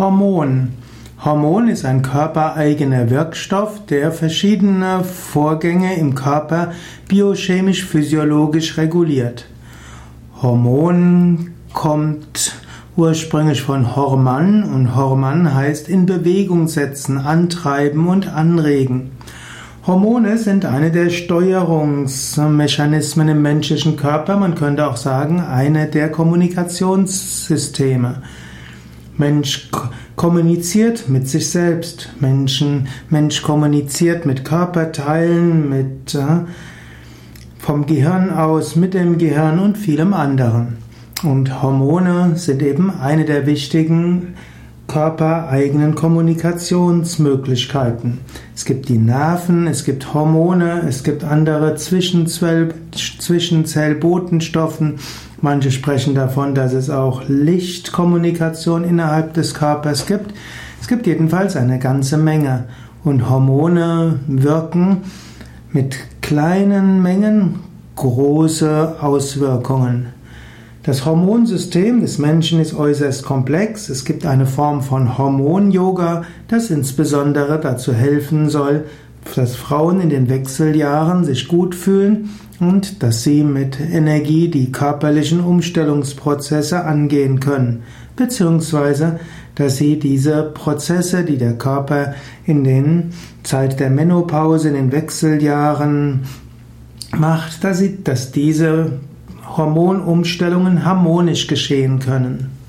Hormon. Hormon ist ein körpereigener Wirkstoff, der verschiedene Vorgänge im Körper biochemisch-physiologisch reguliert. Hormon kommt ursprünglich von Horman und Horman heißt in Bewegung setzen, antreiben und anregen. Hormone sind eine der Steuerungsmechanismen im menschlichen Körper, man könnte auch sagen, eine der Kommunikationssysteme. Mensch kommuniziert mit sich selbst. Menschen, Mensch kommuniziert mit Körperteilen, mit äh, vom Gehirn aus, mit dem Gehirn und vielem anderen. Und Hormone sind eben eine der wichtigen körpereigenen Kommunikationsmöglichkeiten. Es gibt die Nerven, es gibt Hormone, es gibt andere Zwischenzell Zwischenzellbotenstoffen. Manche sprechen davon, dass es auch Lichtkommunikation innerhalb des Körpers gibt. Es gibt jedenfalls eine ganze Menge. Und Hormone wirken mit kleinen Mengen große Auswirkungen. Das Hormonsystem des Menschen ist äußerst komplex. Es gibt eine Form von Hormon-Yoga, das insbesondere dazu helfen soll, dass Frauen in den Wechseljahren sich gut fühlen und dass sie mit Energie die körperlichen Umstellungsprozesse angehen können, beziehungsweise dass sie diese Prozesse, die der Körper in den Zeit der Menopause, in den Wechseljahren macht, dass, sie, dass diese Hormonumstellungen harmonisch geschehen können.